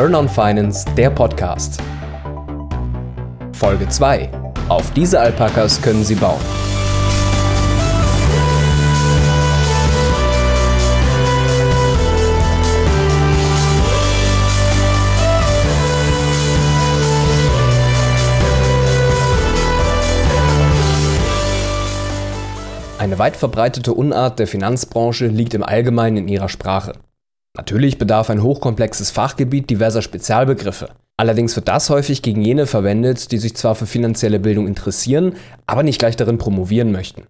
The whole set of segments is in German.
Turn on Finance, der Podcast. Folge 2. Auf diese Alpakas können Sie bauen. Eine weit verbreitete Unart der Finanzbranche liegt im Allgemeinen in ihrer Sprache. Natürlich bedarf ein hochkomplexes Fachgebiet diverser Spezialbegriffe. Allerdings wird das häufig gegen jene verwendet, die sich zwar für finanzielle Bildung interessieren, aber nicht gleich darin promovieren möchten.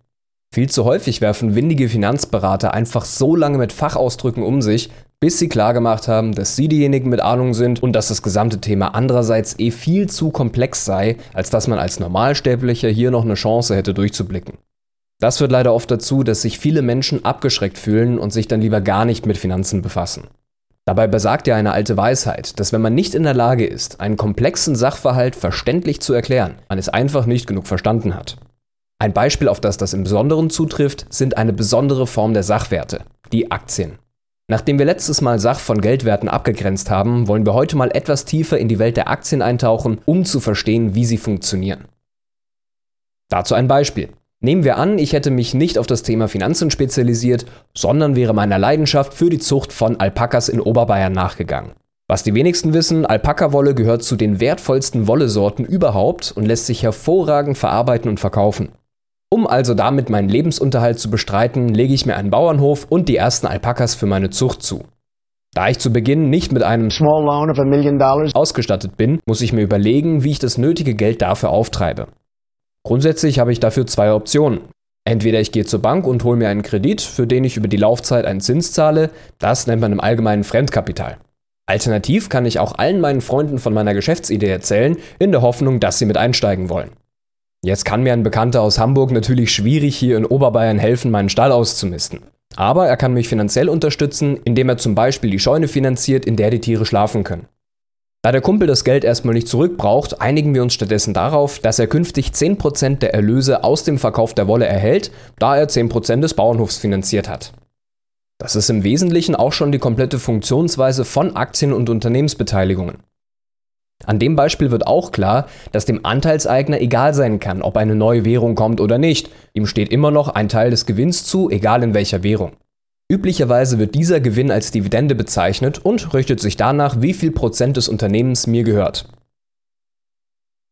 Viel zu häufig werfen windige Finanzberater einfach so lange mit Fachausdrücken um sich, bis sie klargemacht haben, dass sie diejenigen mit Ahnung sind und dass das gesamte Thema andererseits eh viel zu komplex sei, als dass man als Normalsterblicher hier noch eine Chance hätte durchzublicken. Das führt leider oft dazu, dass sich viele Menschen abgeschreckt fühlen und sich dann lieber gar nicht mit Finanzen befassen. Dabei besagt ja eine alte Weisheit, dass wenn man nicht in der Lage ist, einen komplexen Sachverhalt verständlich zu erklären, man es einfach nicht genug verstanden hat. Ein Beispiel, auf das das im Besonderen zutrifft, sind eine besondere Form der Sachwerte, die Aktien. Nachdem wir letztes Mal Sach von Geldwerten abgegrenzt haben, wollen wir heute mal etwas tiefer in die Welt der Aktien eintauchen, um zu verstehen, wie sie funktionieren. Dazu ein Beispiel. Nehmen wir an, ich hätte mich nicht auf das Thema Finanzen spezialisiert, sondern wäre meiner Leidenschaft für die Zucht von Alpakas in Oberbayern nachgegangen. Was die wenigsten wissen, Alpakawolle gehört zu den wertvollsten Wollesorten überhaupt und lässt sich hervorragend verarbeiten und verkaufen. Um also damit meinen Lebensunterhalt zu bestreiten, lege ich mir einen Bauernhof und die ersten Alpakas für meine Zucht zu. Da ich zu Beginn nicht mit einem Small Loan of a Million Dollars ausgestattet bin, muss ich mir überlegen, wie ich das nötige Geld dafür auftreibe. Grundsätzlich habe ich dafür zwei Optionen. Entweder ich gehe zur Bank und hole mir einen Kredit, für den ich über die Laufzeit einen Zins zahle, das nennt man im Allgemeinen Fremdkapital. Alternativ kann ich auch allen meinen Freunden von meiner Geschäftsidee erzählen, in der Hoffnung, dass sie mit einsteigen wollen. Jetzt kann mir ein Bekannter aus Hamburg natürlich schwierig hier in Oberbayern helfen, meinen Stall auszumisten. Aber er kann mich finanziell unterstützen, indem er zum Beispiel die Scheune finanziert, in der die Tiere schlafen können. Da der Kumpel das Geld erstmal nicht zurückbraucht, einigen wir uns stattdessen darauf, dass er künftig 10% der Erlöse aus dem Verkauf der Wolle erhält, da er 10% des Bauernhofs finanziert hat. Das ist im Wesentlichen auch schon die komplette Funktionsweise von Aktien und Unternehmensbeteiligungen. An dem Beispiel wird auch klar, dass dem Anteilseigner egal sein kann, ob eine neue Währung kommt oder nicht. Ihm steht immer noch ein Teil des Gewinns zu, egal in welcher Währung. Üblicherweise wird dieser Gewinn als Dividende bezeichnet und richtet sich danach, wie viel Prozent des Unternehmens mir gehört.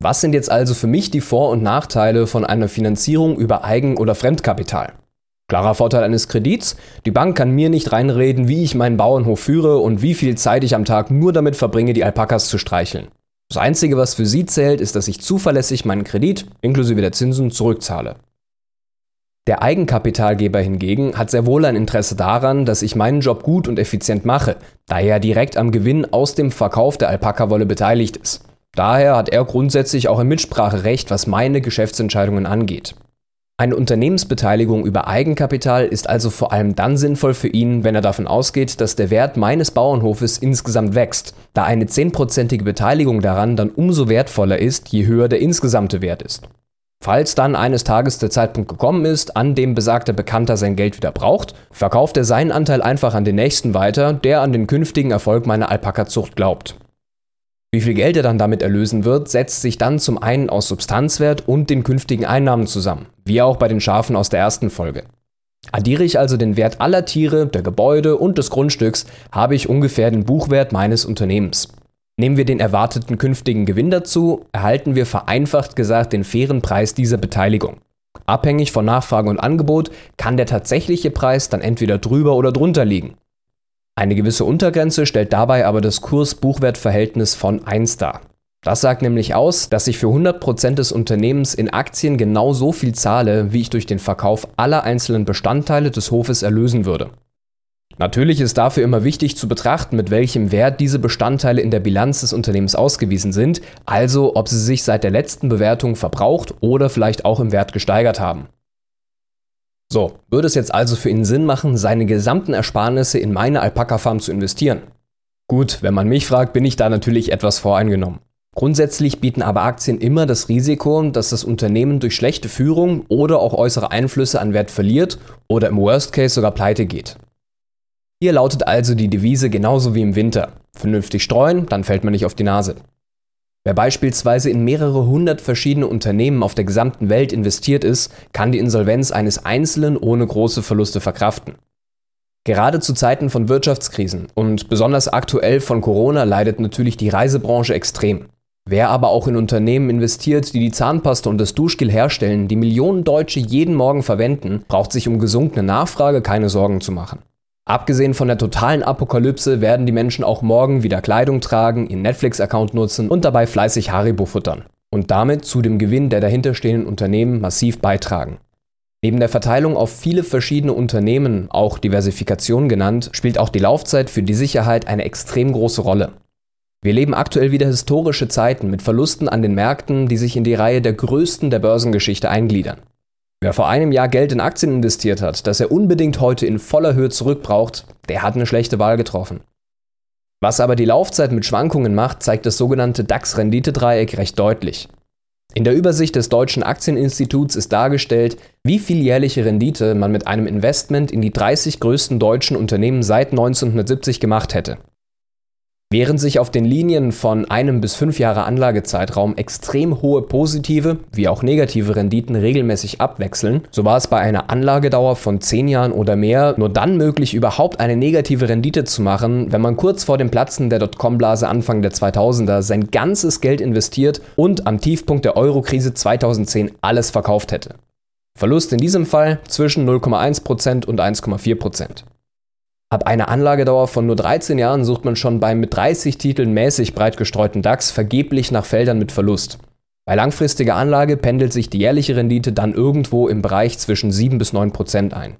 Was sind jetzt also für mich die Vor- und Nachteile von einer Finanzierung über Eigen- oder Fremdkapital? Klarer Vorteil eines Kredits, die Bank kann mir nicht reinreden, wie ich meinen Bauernhof führe und wie viel Zeit ich am Tag nur damit verbringe, die Alpakas zu streicheln. Das Einzige, was für sie zählt, ist, dass ich zuverlässig meinen Kredit, inklusive der Zinsen, zurückzahle. Der Eigenkapitalgeber hingegen hat sehr wohl ein Interesse daran, dass ich meinen Job gut und effizient mache, da er direkt am Gewinn aus dem Verkauf der Alpakawolle beteiligt ist. Daher hat er grundsätzlich auch ein Mitspracherecht, was meine Geschäftsentscheidungen angeht. Eine Unternehmensbeteiligung über Eigenkapital ist also vor allem dann sinnvoll für ihn, wenn er davon ausgeht, dass der Wert meines Bauernhofes insgesamt wächst, da eine 10%ige Beteiligung daran dann umso wertvoller ist, je höher der insgesamte Wert ist. Falls dann eines Tages der Zeitpunkt gekommen ist, an dem besagter Bekannter sein Geld wieder braucht, verkauft er seinen Anteil einfach an den nächsten weiter, der an den künftigen Erfolg meiner Alpaka-Zucht glaubt. Wie viel Geld er dann damit erlösen wird, setzt sich dann zum einen aus Substanzwert und den künftigen Einnahmen zusammen, wie auch bei den Schafen aus der ersten Folge. Addiere ich also den Wert aller Tiere, der Gebäude und des Grundstücks, habe ich ungefähr den Buchwert meines Unternehmens. Nehmen wir den erwarteten künftigen Gewinn dazu, erhalten wir vereinfacht gesagt den fairen Preis dieser Beteiligung. Abhängig von Nachfrage und Angebot kann der tatsächliche Preis dann entweder drüber oder drunter liegen. Eine gewisse Untergrenze stellt dabei aber das Kurs-Buchwert-Verhältnis von 1 dar. Das sagt nämlich aus, dass ich für 100% des Unternehmens in Aktien genau so viel zahle, wie ich durch den Verkauf aller einzelnen Bestandteile des Hofes erlösen würde. Natürlich ist dafür immer wichtig zu betrachten, mit welchem Wert diese Bestandteile in der Bilanz des Unternehmens ausgewiesen sind, also ob sie sich seit der letzten Bewertung verbraucht oder vielleicht auch im Wert gesteigert haben. So, würde es jetzt also für ihn Sinn machen, seine gesamten Ersparnisse in meine Alpaka-Farm zu investieren? Gut, wenn man mich fragt, bin ich da natürlich etwas voreingenommen. Grundsätzlich bieten aber Aktien immer das Risiko, dass das Unternehmen durch schlechte Führung oder auch äußere Einflüsse an Wert verliert oder im Worst Case sogar pleite geht. Hier lautet also die Devise genauso wie im Winter. Vernünftig streuen, dann fällt man nicht auf die Nase. Wer beispielsweise in mehrere hundert verschiedene Unternehmen auf der gesamten Welt investiert ist, kann die Insolvenz eines Einzelnen ohne große Verluste verkraften. Gerade zu Zeiten von Wirtschaftskrisen und besonders aktuell von Corona leidet natürlich die Reisebranche extrem. Wer aber auch in Unternehmen investiert, die die Zahnpasta und das Duschgel herstellen, die Millionen Deutsche jeden Morgen verwenden, braucht sich um gesunkene Nachfrage keine Sorgen zu machen. Abgesehen von der totalen Apokalypse werden die Menschen auch morgen wieder Kleidung tragen, ihren Netflix-Account nutzen und dabei fleißig Haribo futtern. Und damit zu dem Gewinn der dahinterstehenden Unternehmen massiv beitragen. Neben der Verteilung auf viele verschiedene Unternehmen, auch Diversifikation genannt, spielt auch die Laufzeit für die Sicherheit eine extrem große Rolle. Wir leben aktuell wieder historische Zeiten mit Verlusten an den Märkten, die sich in die Reihe der größten der Börsengeschichte eingliedern. Wer vor einem Jahr Geld in Aktien investiert hat, das er unbedingt heute in voller Höhe zurückbraucht, der hat eine schlechte Wahl getroffen. Was aber die Laufzeit mit Schwankungen macht, zeigt das sogenannte DAX-Renditedreieck recht deutlich. In der Übersicht des Deutschen Aktieninstituts ist dargestellt, wie viel jährliche Rendite man mit einem Investment in die 30 größten deutschen Unternehmen seit 1970 gemacht hätte. Während sich auf den Linien von einem bis fünf Jahre Anlagezeitraum extrem hohe positive wie auch negative Renditen regelmäßig abwechseln, so war es bei einer Anlagedauer von zehn Jahren oder mehr nur dann möglich, überhaupt eine negative Rendite zu machen, wenn man kurz vor dem Platzen der Dotcom-Blase Anfang der 2000er sein ganzes Geld investiert und am Tiefpunkt der Euro-Krise 2010 alles verkauft hätte. Verlust in diesem Fall zwischen 0,1% und 1,4%. Ab einer Anlagedauer von nur 13 Jahren sucht man schon beim mit 30 Titeln mäßig breit gestreuten DAX vergeblich nach Feldern mit Verlust. Bei langfristiger Anlage pendelt sich die jährliche Rendite dann irgendwo im Bereich zwischen 7 bis 9 Prozent ein.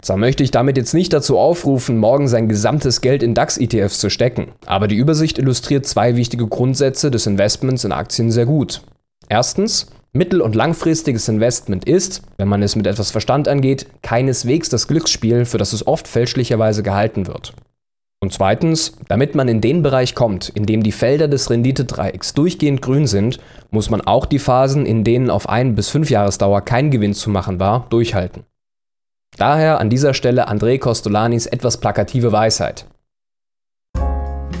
Zwar möchte ich damit jetzt nicht dazu aufrufen, morgen sein gesamtes Geld in DAX-ETFs zu stecken, aber die Übersicht illustriert zwei wichtige Grundsätze des Investments in Aktien sehr gut. Erstens, Mittel- und langfristiges Investment ist, wenn man es mit etwas Verstand angeht, keineswegs das Glücksspiel, für das es oft fälschlicherweise gehalten wird. Und zweitens, damit man in den Bereich kommt, in dem die Felder des Renditedreiecks durchgehend grün sind, muss man auch die Phasen, in denen auf ein bis fünf Jahresdauer kein Gewinn zu machen war, durchhalten. Daher an dieser Stelle André Costolanis etwas plakative Weisheit.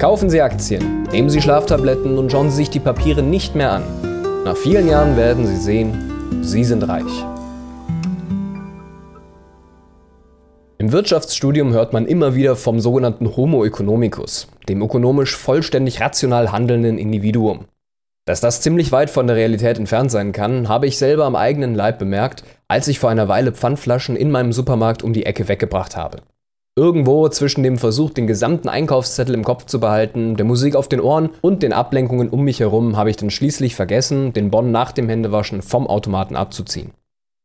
Kaufen Sie Aktien, nehmen Sie Schlaftabletten und schauen Sie sich die Papiere nicht mehr an. Nach vielen Jahren werden Sie sehen, Sie sind reich. Im Wirtschaftsstudium hört man immer wieder vom sogenannten Homo economicus, dem ökonomisch vollständig rational handelnden Individuum. Dass das ziemlich weit von der Realität entfernt sein kann, habe ich selber am eigenen Leib bemerkt, als ich vor einer Weile Pfandflaschen in meinem Supermarkt um die Ecke weggebracht habe. Irgendwo zwischen dem Versuch, den gesamten Einkaufszettel im Kopf zu behalten, der Musik auf den Ohren und den Ablenkungen um mich herum habe ich dann schließlich vergessen, den Bon nach dem Händewaschen vom Automaten abzuziehen.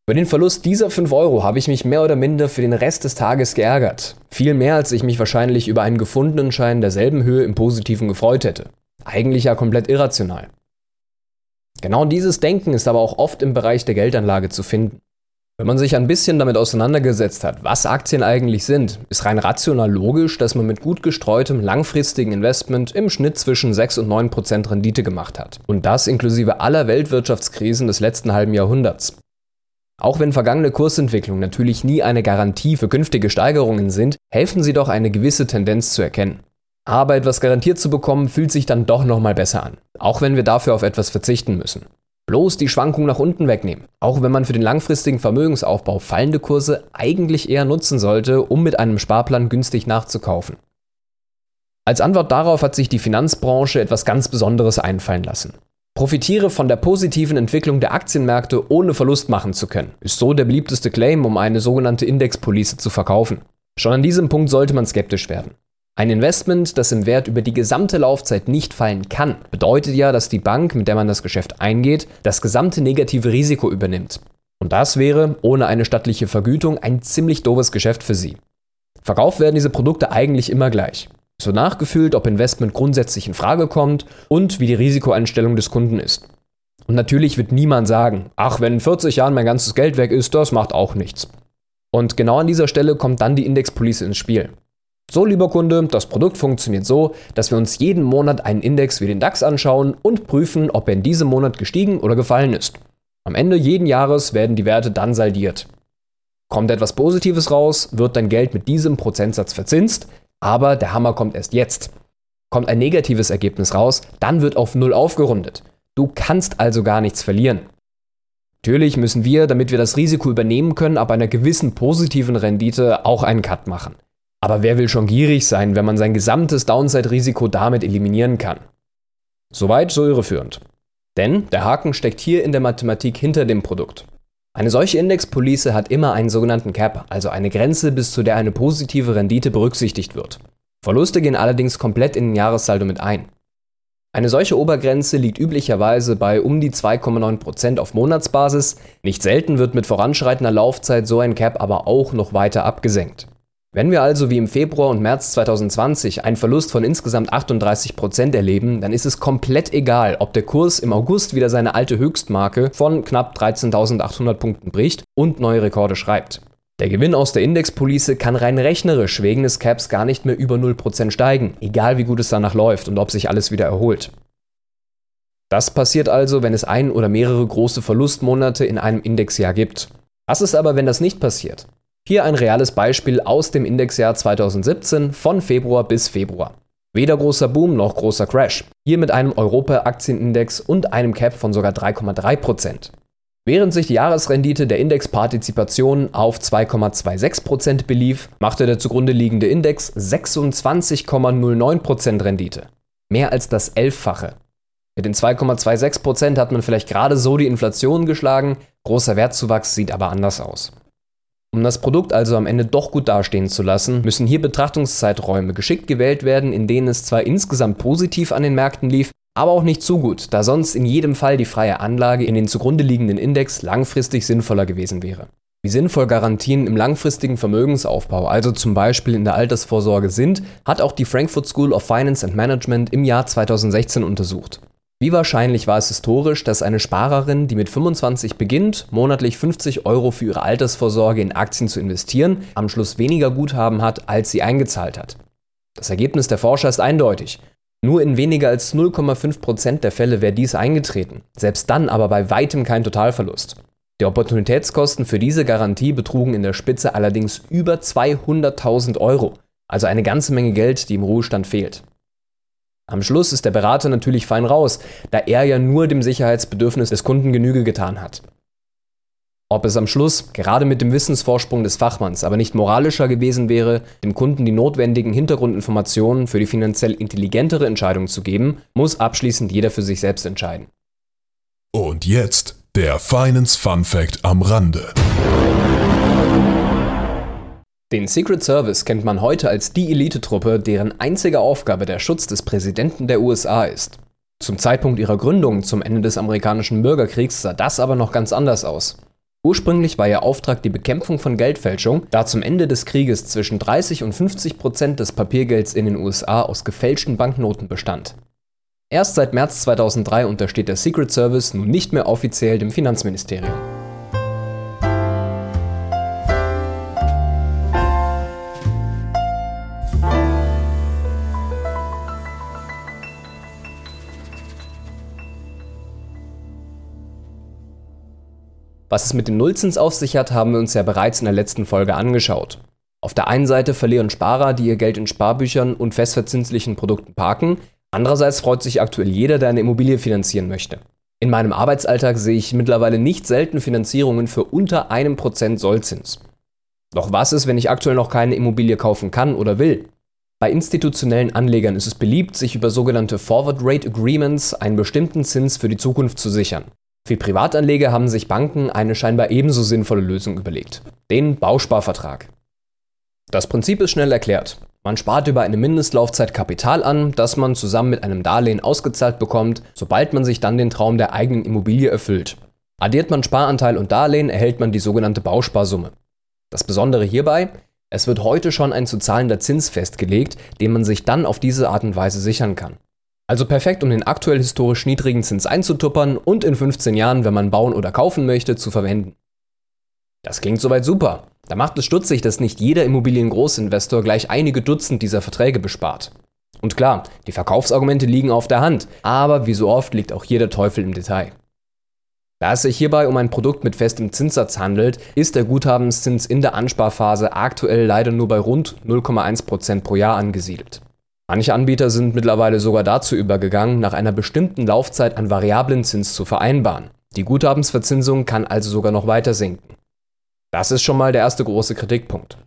Über den Verlust dieser 5 Euro habe ich mich mehr oder minder für den Rest des Tages geärgert. Viel mehr, als ich mich wahrscheinlich über einen gefundenen Schein derselben Höhe im Positiven gefreut hätte. Eigentlich ja komplett irrational. Genau dieses Denken ist aber auch oft im Bereich der Geldanlage zu finden. Wenn man sich ein bisschen damit auseinandergesetzt hat, was Aktien eigentlich sind, ist rein rational logisch, dass man mit gut gestreutem langfristigen Investment im Schnitt zwischen 6 und 9 Prozent Rendite gemacht hat. Und das inklusive aller Weltwirtschaftskrisen des letzten halben Jahrhunderts. Auch wenn vergangene Kursentwicklungen natürlich nie eine Garantie für künftige Steigerungen sind, helfen sie doch eine gewisse Tendenz zu erkennen. Aber etwas garantiert zu bekommen, fühlt sich dann doch nochmal besser an, auch wenn wir dafür auf etwas verzichten müssen. Bloß die Schwankung nach unten wegnehmen. Auch wenn man für den langfristigen Vermögensaufbau fallende Kurse eigentlich eher nutzen sollte, um mit einem Sparplan günstig nachzukaufen. Als Antwort darauf hat sich die Finanzbranche etwas ganz Besonderes einfallen lassen. Profitiere von der positiven Entwicklung der Aktienmärkte ohne Verlust machen zu können, ist so der beliebteste Claim, um eine sogenannte Indexpolice zu verkaufen. Schon an diesem Punkt sollte man skeptisch werden. Ein Investment, das im Wert über die gesamte Laufzeit nicht fallen kann, bedeutet ja, dass die Bank, mit der man das Geschäft eingeht, das gesamte negative Risiko übernimmt. Und das wäre, ohne eine stattliche Vergütung, ein ziemlich doofes Geschäft für Sie. Verkauft werden diese Produkte eigentlich immer gleich. Wird nachgefühlt, ob Investment grundsätzlich in Frage kommt und wie die Risikoeinstellung des Kunden ist. Und natürlich wird niemand sagen, ach, wenn in 40 Jahren mein ganzes Geld weg ist, das macht auch nichts. Und genau an dieser Stelle kommt dann die Indexpolice ins Spiel. So, lieber Kunde, das Produkt funktioniert so, dass wir uns jeden Monat einen Index wie den DAX anschauen und prüfen, ob er in diesem Monat gestiegen oder gefallen ist. Am Ende jeden Jahres werden die Werte dann saldiert. Kommt etwas Positives raus, wird dein Geld mit diesem Prozentsatz verzinst, aber der Hammer kommt erst jetzt. Kommt ein negatives Ergebnis raus, dann wird auf Null aufgerundet. Du kannst also gar nichts verlieren. Natürlich müssen wir, damit wir das Risiko übernehmen können, ab einer gewissen positiven Rendite auch einen Cut machen. Aber wer will schon gierig sein, wenn man sein gesamtes Downside-Risiko damit eliminieren kann? Soweit so irreführend. Denn der Haken steckt hier in der Mathematik hinter dem Produkt. Eine solche Indexpolice hat immer einen sogenannten Cap, also eine Grenze, bis zu der eine positive Rendite berücksichtigt wird. Verluste gehen allerdings komplett in den Jahressaldo mit ein. Eine solche Obergrenze liegt üblicherweise bei um die 2,9% auf Monatsbasis, nicht selten wird mit voranschreitender Laufzeit so ein Cap aber auch noch weiter abgesenkt. Wenn wir also wie im Februar und März 2020 einen Verlust von insgesamt 38% erleben, dann ist es komplett egal, ob der Kurs im August wieder seine alte Höchstmarke von knapp 13.800 Punkten bricht und neue Rekorde schreibt. Der Gewinn aus der Indexpolice kann rein rechnerisch wegen des Caps gar nicht mehr über 0% steigen, egal wie gut es danach läuft und ob sich alles wieder erholt. Das passiert also, wenn es ein oder mehrere große Verlustmonate in einem Indexjahr gibt. Was ist aber, wenn das nicht passiert? Hier ein reales Beispiel aus dem Indexjahr 2017 von Februar bis Februar. Weder großer Boom noch großer Crash. Hier mit einem Europa-Aktienindex und einem Cap von sogar 3,3%. Während sich die Jahresrendite der Indexpartizipation auf 2,26% belief, machte der zugrunde liegende Index 26,09% Rendite. Mehr als das Elffache. Mit den 2,26% hat man vielleicht gerade so die Inflation geschlagen, großer Wertzuwachs sieht aber anders aus. Um das Produkt also am Ende doch gut dastehen zu lassen, müssen hier Betrachtungszeiträume geschickt gewählt werden, in denen es zwar insgesamt positiv an den Märkten lief, aber auch nicht zu gut, da sonst in jedem Fall die freie Anlage in den zugrunde liegenden Index langfristig sinnvoller gewesen wäre. Wie sinnvoll Garantien im langfristigen Vermögensaufbau, also zum Beispiel in der Altersvorsorge sind, hat auch die Frankfurt School of Finance and Management im Jahr 2016 untersucht. Wie wahrscheinlich war es historisch, dass eine Sparerin, die mit 25 beginnt, monatlich 50 Euro für ihre Altersvorsorge in Aktien zu investieren, am Schluss weniger Guthaben hat, als sie eingezahlt hat? Das Ergebnis der Forscher ist eindeutig. Nur in weniger als 0,5% der Fälle wäre dies eingetreten, selbst dann aber bei weitem kein Totalverlust. Die Opportunitätskosten für diese Garantie betrugen in der Spitze allerdings über 200.000 Euro, also eine ganze Menge Geld, die im Ruhestand fehlt. Am Schluss ist der Berater natürlich fein raus, da er ja nur dem Sicherheitsbedürfnis des Kunden Genüge getan hat. Ob es am Schluss, gerade mit dem Wissensvorsprung des Fachmanns, aber nicht moralischer gewesen wäre, dem Kunden die notwendigen Hintergrundinformationen für die finanziell intelligentere Entscheidung zu geben, muss abschließend jeder für sich selbst entscheiden. Und jetzt der Finance Fun Fact am Rande. Den Secret Service kennt man heute als die Elitetruppe, deren einzige Aufgabe der Schutz des Präsidenten der USA ist. Zum Zeitpunkt ihrer Gründung, zum Ende des amerikanischen Bürgerkriegs, sah das aber noch ganz anders aus. Ursprünglich war ihr Auftrag die Bekämpfung von Geldfälschung, da zum Ende des Krieges zwischen 30 und 50 Prozent des Papiergelds in den USA aus gefälschten Banknoten bestand. Erst seit März 2003 untersteht der Secret Service nun nicht mehr offiziell dem Finanzministerium. Was es mit dem Nullzins auf sich hat, haben wir uns ja bereits in der letzten Folge angeschaut. Auf der einen Seite verlieren Sparer, die ihr Geld in Sparbüchern und festverzinslichen Produkten parken. Andererseits freut sich aktuell jeder, der eine Immobilie finanzieren möchte. In meinem Arbeitsalltag sehe ich mittlerweile nicht selten Finanzierungen für unter einem Prozent Sollzins. Doch was ist, wenn ich aktuell noch keine Immobilie kaufen kann oder will? Bei institutionellen Anlegern ist es beliebt, sich über sogenannte Forward Rate Agreements einen bestimmten Zins für die Zukunft zu sichern. Für Privatanleger haben sich Banken eine scheinbar ebenso sinnvolle Lösung überlegt, den Bausparvertrag. Das Prinzip ist schnell erklärt. Man spart über eine Mindestlaufzeit Kapital an, das man zusammen mit einem Darlehen ausgezahlt bekommt, sobald man sich dann den Traum der eigenen Immobilie erfüllt. Addiert man Sparanteil und Darlehen, erhält man die sogenannte Bausparsumme. Das Besondere hierbei, es wird heute schon ein zu zahlender Zins festgelegt, den man sich dann auf diese Art und Weise sichern kann. Also perfekt, um den aktuell historisch niedrigen Zins einzutuppern und in 15 Jahren, wenn man bauen oder kaufen möchte, zu verwenden. Das klingt soweit super. Da macht es stutzig, dass nicht jeder Immobiliengroßinvestor gleich einige Dutzend dieser Verträge bespart. Und klar, die Verkaufsargumente liegen auf der Hand, aber wie so oft liegt auch hier der Teufel im Detail. Da es sich hierbei um ein Produkt mit festem Zinssatz handelt, ist der Guthabenszins in der Ansparphase aktuell leider nur bei rund 0,1% pro Jahr angesiedelt. Manche Anbieter sind mittlerweile sogar dazu übergegangen, nach einer bestimmten Laufzeit einen variablen Zins zu vereinbaren. Die Guthabensverzinsung kann also sogar noch weiter sinken. Das ist schon mal der erste große Kritikpunkt.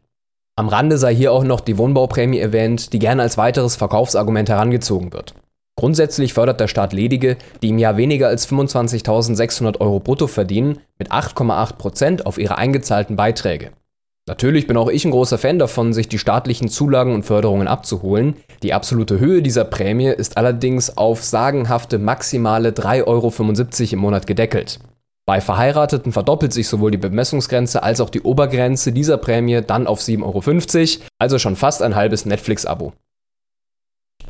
Am Rande sei hier auch noch die Wohnbauprämie erwähnt, die gerne als weiteres Verkaufsargument herangezogen wird. Grundsätzlich fördert der Staat ledige, die im Jahr weniger als 25.600 Euro brutto verdienen, mit 8,8% auf ihre eingezahlten Beiträge. Natürlich bin auch ich ein großer Fan davon, sich die staatlichen Zulagen und Förderungen abzuholen. Die absolute Höhe dieser Prämie ist allerdings auf sagenhafte maximale 3,75 Euro im Monat gedeckelt. Bei Verheirateten verdoppelt sich sowohl die Bemessungsgrenze als auch die Obergrenze dieser Prämie dann auf 7,50 Euro, also schon fast ein halbes Netflix-Abo.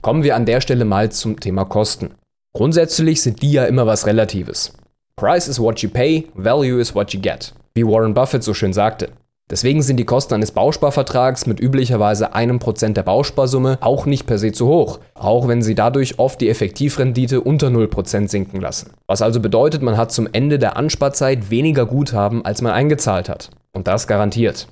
Kommen wir an der Stelle mal zum Thema Kosten. Grundsätzlich sind die ja immer was Relatives. Price is what you pay, value is what you get, wie Warren Buffett so schön sagte. Deswegen sind die Kosten eines Bausparvertrags mit üblicherweise einem Prozent der Bausparsumme auch nicht per se zu hoch, auch wenn sie dadurch oft die Effektivrendite unter 0% sinken lassen. Was also bedeutet, man hat zum Ende der Ansparzeit weniger Guthaben, als man eingezahlt hat. Und das garantiert.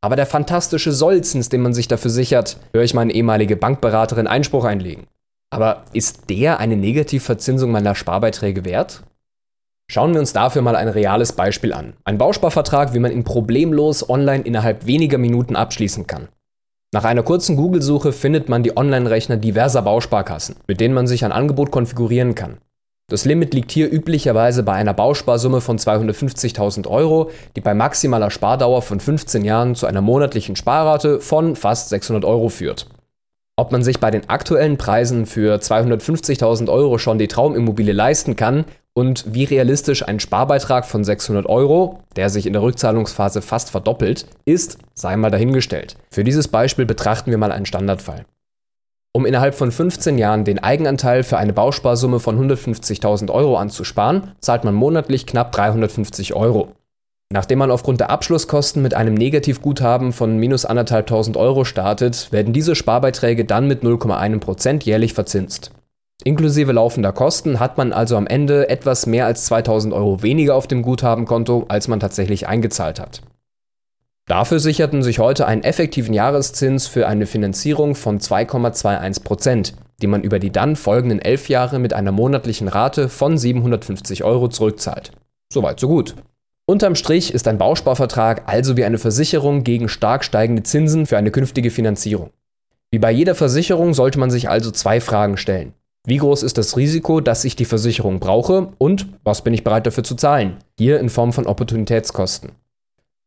Aber der fantastische Sollzins, den man sich dafür sichert, höre ich meine ehemalige Bankberaterin Einspruch einlegen. Aber ist der eine Negativverzinsung meiner Sparbeiträge wert? Schauen wir uns dafür mal ein reales Beispiel an. Ein Bausparvertrag, wie man ihn problemlos online innerhalb weniger Minuten abschließen kann. Nach einer kurzen Google-Suche findet man die Online-Rechner diverser Bausparkassen, mit denen man sich ein Angebot konfigurieren kann. Das Limit liegt hier üblicherweise bei einer Bausparsumme von 250.000 Euro, die bei maximaler Spardauer von 15 Jahren zu einer monatlichen Sparrate von fast 600 Euro führt. Ob man sich bei den aktuellen Preisen für 250.000 Euro schon die Traumimmobilie leisten kann und wie realistisch ein Sparbeitrag von 600 Euro, der sich in der Rückzahlungsphase fast verdoppelt, ist, sei mal dahingestellt. Für dieses Beispiel betrachten wir mal einen Standardfall. Um innerhalb von 15 Jahren den Eigenanteil für eine Bausparsumme von 150.000 Euro anzusparen, zahlt man monatlich knapp 350 Euro. Nachdem man aufgrund der Abschlusskosten mit einem Negativguthaben von minus 1.500 Euro startet, werden diese Sparbeiträge dann mit 0,1% jährlich verzinst. Inklusive laufender Kosten hat man also am Ende etwas mehr als 2000 Euro weniger auf dem Guthabenkonto, als man tatsächlich eingezahlt hat. Dafür sicherten sich heute einen effektiven Jahreszins für eine Finanzierung von 2,21%, die man über die dann folgenden elf Jahre mit einer monatlichen Rate von 750 Euro zurückzahlt. Soweit so gut. Unterm Strich ist ein Bausparvertrag also wie eine Versicherung gegen stark steigende Zinsen für eine künftige Finanzierung. Wie bei jeder Versicherung sollte man sich also zwei Fragen stellen. Wie groß ist das Risiko, dass ich die Versicherung brauche und was bin ich bereit dafür zu zahlen? Hier in Form von Opportunitätskosten.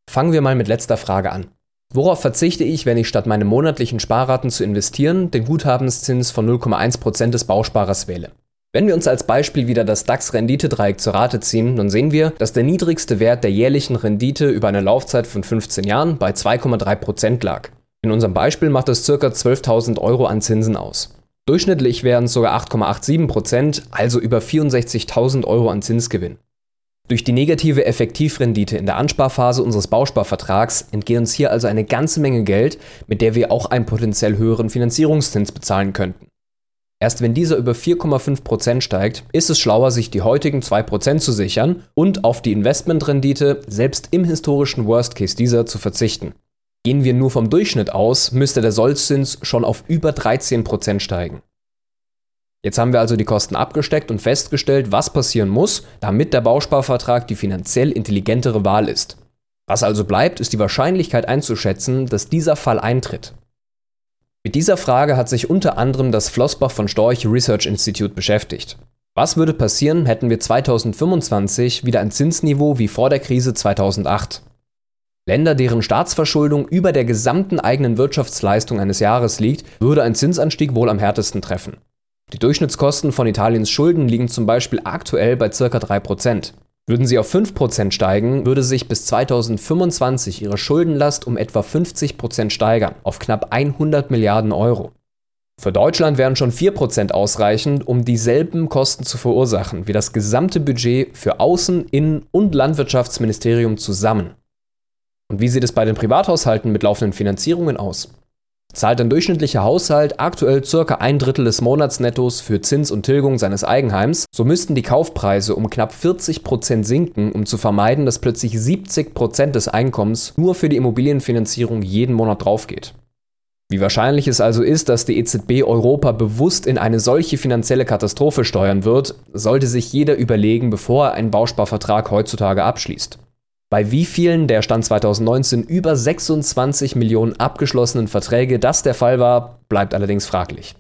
Fangen wir mal mit letzter Frage an. Worauf verzichte ich, wenn ich statt meine monatlichen Sparraten zu investieren den Guthabenszins von 0,1% des Bausparers wähle? Wenn wir uns als Beispiel wieder das DAX-Renditedreieck zur Rate ziehen, dann sehen wir, dass der niedrigste Wert der jährlichen Rendite über eine Laufzeit von 15 Jahren bei 2,3% lag. In unserem Beispiel macht es ca. 12.000 Euro an Zinsen aus. Durchschnittlich wären es sogar 8,87%, also über 64.000 Euro an Zinsgewinn. Durch die negative Effektivrendite in der Ansparphase unseres Bausparvertrags entgeht uns hier also eine ganze Menge Geld, mit der wir auch einen potenziell höheren Finanzierungszins bezahlen könnten. Erst wenn dieser über 4,5% steigt, ist es schlauer, sich die heutigen 2% zu sichern und auf die Investmentrendite selbst im historischen Worst Case dieser zu verzichten. Gehen wir nur vom Durchschnitt aus, müsste der Sollzins schon auf über 13% steigen. Jetzt haben wir also die Kosten abgesteckt und festgestellt, was passieren muss, damit der Bausparvertrag die finanziell intelligentere Wahl ist. Was also bleibt, ist die Wahrscheinlichkeit einzuschätzen, dass dieser Fall eintritt. Mit dieser Frage hat sich unter anderem das Flossbach von Storch Research Institute beschäftigt. Was würde passieren, hätten wir 2025 wieder ein Zinsniveau wie vor der Krise 2008? Länder, deren Staatsverschuldung über der gesamten eigenen Wirtschaftsleistung eines Jahres liegt, würde ein Zinsanstieg wohl am härtesten treffen. Die Durchschnittskosten von Italiens Schulden liegen zum Beispiel aktuell bei ca. 3%. Würden sie auf 5% steigen, würde sich bis 2025 ihre Schuldenlast um etwa 50% steigern, auf knapp 100 Milliarden Euro. Für Deutschland wären schon 4% ausreichend, um dieselben Kosten zu verursachen wie das gesamte Budget für Außen-, Innen- und Landwirtschaftsministerium zusammen. Und wie sieht es bei den Privathaushalten mit laufenden Finanzierungen aus? Zahlt ein durchschnittlicher Haushalt aktuell ca. ein Drittel des Monatsnettos für Zins und Tilgung seines Eigenheims, so müssten die Kaufpreise um knapp 40% sinken, um zu vermeiden, dass plötzlich 70% des Einkommens nur für die Immobilienfinanzierung jeden Monat draufgeht. Wie wahrscheinlich es also ist, dass die EZB Europa bewusst in eine solche finanzielle Katastrophe steuern wird, sollte sich jeder überlegen, bevor er einen Bausparvertrag heutzutage abschließt. Bei wie vielen der Stand 2019 über 26 Millionen abgeschlossenen Verträge das der Fall war, bleibt allerdings fraglich.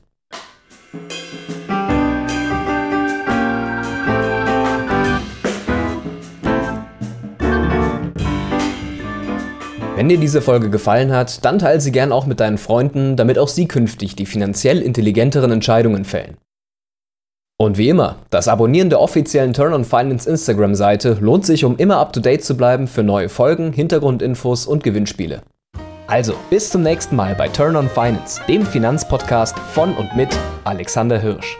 Wenn dir diese Folge gefallen hat, dann teile sie gern auch mit deinen Freunden, damit auch sie künftig die finanziell intelligenteren Entscheidungen fällen. Und wie immer, das Abonnieren der offiziellen Turn on Finance Instagram-Seite lohnt sich, um immer up to date zu bleiben für neue Folgen, Hintergrundinfos und Gewinnspiele. Also, bis zum nächsten Mal bei Turn on Finance, dem Finanzpodcast von und mit Alexander Hirsch.